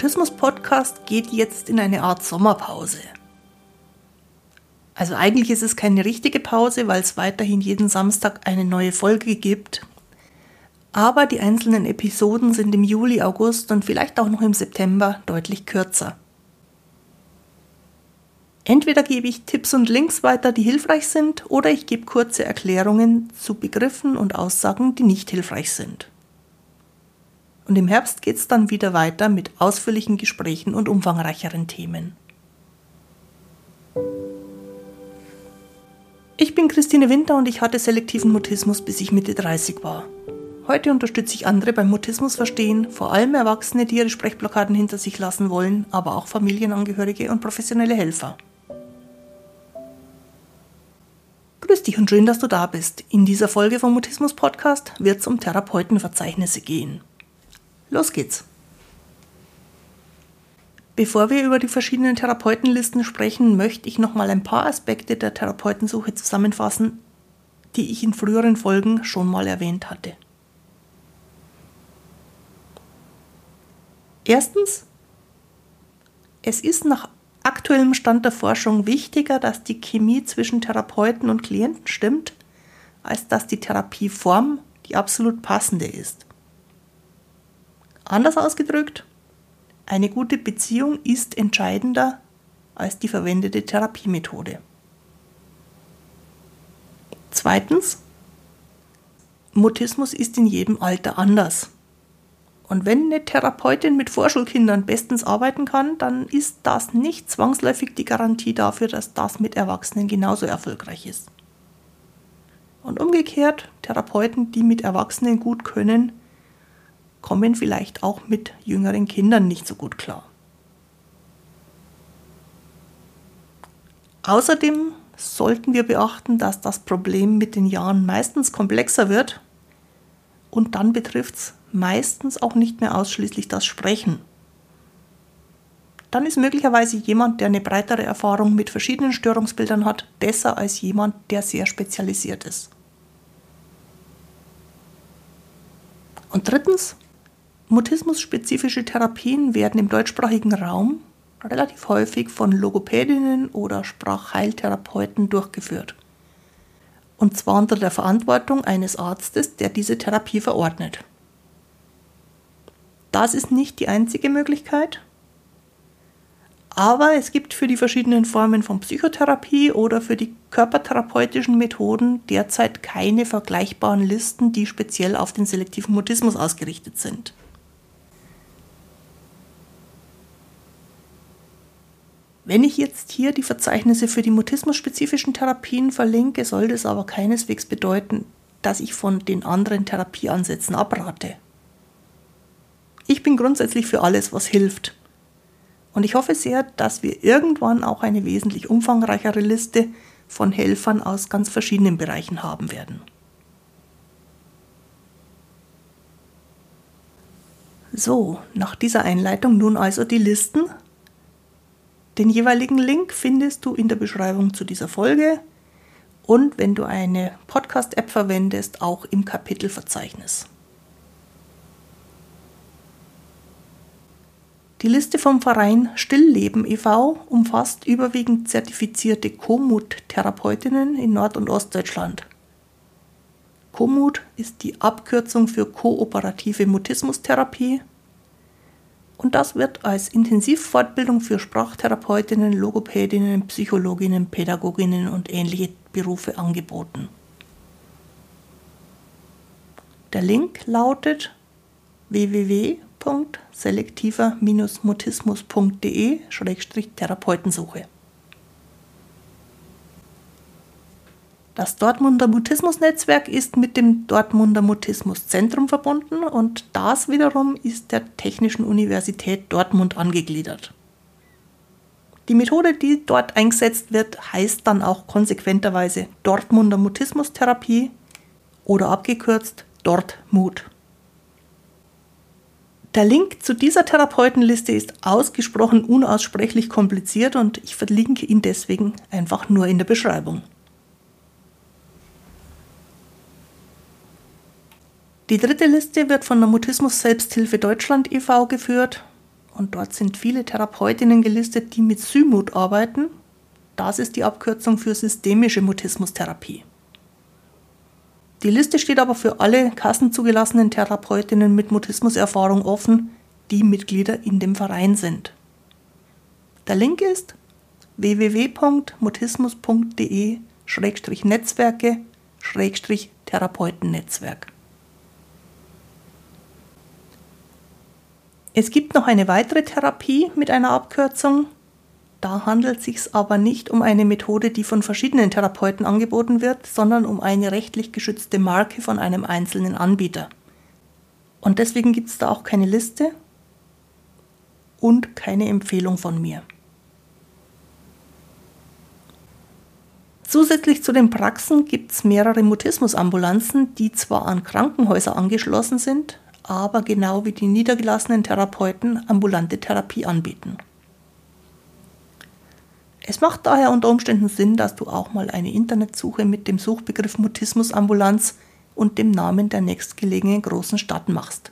Mutismus-Podcast geht jetzt in eine Art Sommerpause. Also eigentlich ist es keine richtige Pause, weil es weiterhin jeden Samstag eine neue Folge gibt. Aber die einzelnen Episoden sind im Juli, August und vielleicht auch noch im September deutlich kürzer. Entweder gebe ich Tipps und Links weiter, die hilfreich sind, oder ich gebe kurze Erklärungen zu Begriffen und Aussagen, die nicht hilfreich sind. Und im Herbst geht es dann wieder weiter mit ausführlichen Gesprächen und umfangreicheren Themen. Ich bin Christine Winter und ich hatte selektiven Mutismus, bis ich Mitte 30 war. Heute unterstütze ich andere beim Mutismus verstehen, vor allem Erwachsene, die ihre Sprechblockaden hinter sich lassen wollen, aber auch Familienangehörige und professionelle Helfer. Grüß dich und schön, dass du da bist. In dieser Folge vom Mutismus Podcast wird es um Therapeutenverzeichnisse gehen. Los geht's! Bevor wir über die verschiedenen Therapeutenlisten sprechen, möchte ich noch mal ein paar Aspekte der Therapeutensuche zusammenfassen, die ich in früheren Folgen schon mal erwähnt hatte. Erstens, es ist nach aktuellem Stand der Forschung wichtiger, dass die Chemie zwischen Therapeuten und Klienten stimmt, als dass die Therapieform die absolut passende ist. Anders ausgedrückt, eine gute Beziehung ist entscheidender als die verwendete Therapiemethode. Zweitens, Mutismus ist in jedem Alter anders. Und wenn eine Therapeutin mit Vorschulkindern bestens arbeiten kann, dann ist das nicht zwangsläufig die Garantie dafür, dass das mit Erwachsenen genauso erfolgreich ist. Und umgekehrt, Therapeuten, die mit Erwachsenen gut können, kommen vielleicht auch mit jüngeren Kindern nicht so gut klar. Außerdem sollten wir beachten, dass das Problem mit den Jahren meistens komplexer wird und dann betrifft es meistens auch nicht mehr ausschließlich das Sprechen. Dann ist möglicherweise jemand, der eine breitere Erfahrung mit verschiedenen Störungsbildern hat, besser als jemand, der sehr spezialisiert ist. Und drittens, mutismusspezifische Therapien werden im deutschsprachigen Raum relativ häufig von Logopädinnen oder Sprachheiltherapeuten durchgeführt. Und zwar unter der Verantwortung eines Arztes, der diese Therapie verordnet. Das ist nicht die einzige Möglichkeit. Aber es gibt für die verschiedenen Formen von Psychotherapie oder für die körpertherapeutischen Methoden derzeit keine vergleichbaren Listen, die speziell auf den selektiven Mutismus ausgerichtet sind. Wenn ich jetzt hier die Verzeichnisse für die mutismusspezifischen Therapien verlinke, soll das aber keineswegs bedeuten, dass ich von den anderen Therapieansätzen abrate. Ich bin grundsätzlich für alles, was hilft. Und ich hoffe sehr, dass wir irgendwann auch eine wesentlich umfangreichere Liste von Helfern aus ganz verschiedenen Bereichen haben werden. So, nach dieser Einleitung nun also die Listen. Den jeweiligen Link findest du in der Beschreibung zu dieser Folge und wenn du eine Podcast-App verwendest, auch im Kapitelverzeichnis. Die Liste vom Verein Stillleben e.V. umfasst überwiegend zertifizierte Komut-Therapeutinnen in Nord- und Ostdeutschland. Komut ist die Abkürzung für kooperative Mutismustherapie und das wird als Intensivfortbildung für Sprachtherapeutinnen, Logopädinnen, Psychologinnen, Pädagoginnen und ähnliche Berufe angeboten. Der Link lautet www www.selektiver-mutismus.de-therapeutensuche. Das Dortmunder Mutismus-Netzwerk ist mit dem Dortmunder Mutismus-Zentrum verbunden und das wiederum ist der Technischen Universität Dortmund angegliedert. Die Methode, die dort eingesetzt wird, heißt dann auch konsequenterweise Dortmunder Mutismus-Therapie oder abgekürzt Dortmut. Der Link zu dieser Therapeutenliste ist ausgesprochen unaussprechlich kompliziert und ich verlinke ihn deswegen einfach nur in der Beschreibung. Die dritte Liste wird von der Mutismus Selbsthilfe Deutschland e.V. geführt und dort sind viele Therapeutinnen gelistet, die mit Symut arbeiten. Das ist die Abkürzung für systemische Mutismustherapie. Die Liste steht aber für alle kassenzugelassenen Therapeutinnen mit Mutismuserfahrung offen, die Mitglieder in dem Verein sind. Der Link ist www.mutismus.de-netzwerke-therapeutennetzwerk. Es gibt noch eine weitere Therapie mit einer Abkürzung. Da handelt es sich aber nicht um eine Methode, die von verschiedenen Therapeuten angeboten wird, sondern um eine rechtlich geschützte Marke von einem einzelnen Anbieter. Und deswegen gibt es da auch keine Liste und keine Empfehlung von mir. Zusätzlich zu den Praxen gibt es mehrere Mutismusambulanzen, die zwar an Krankenhäuser angeschlossen sind, aber genau wie die niedergelassenen Therapeuten ambulante Therapie anbieten. Es macht daher unter Umständen Sinn, dass du auch mal eine Internetsuche mit dem Suchbegriff Mutismusambulanz und dem Namen der nächstgelegenen großen Stadt machst.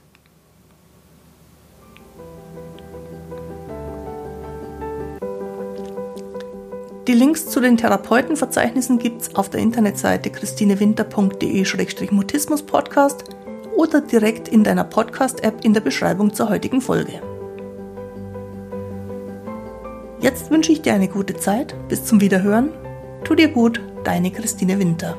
Die Links zu den Therapeutenverzeichnissen gibt es auf der Internetseite christinewinter.de-mutismus-podcast oder direkt in deiner Podcast-App in der Beschreibung zur heutigen Folge. Jetzt wünsche ich dir eine gute Zeit. Bis zum Wiederhören. Tu dir gut, deine Christine Winter.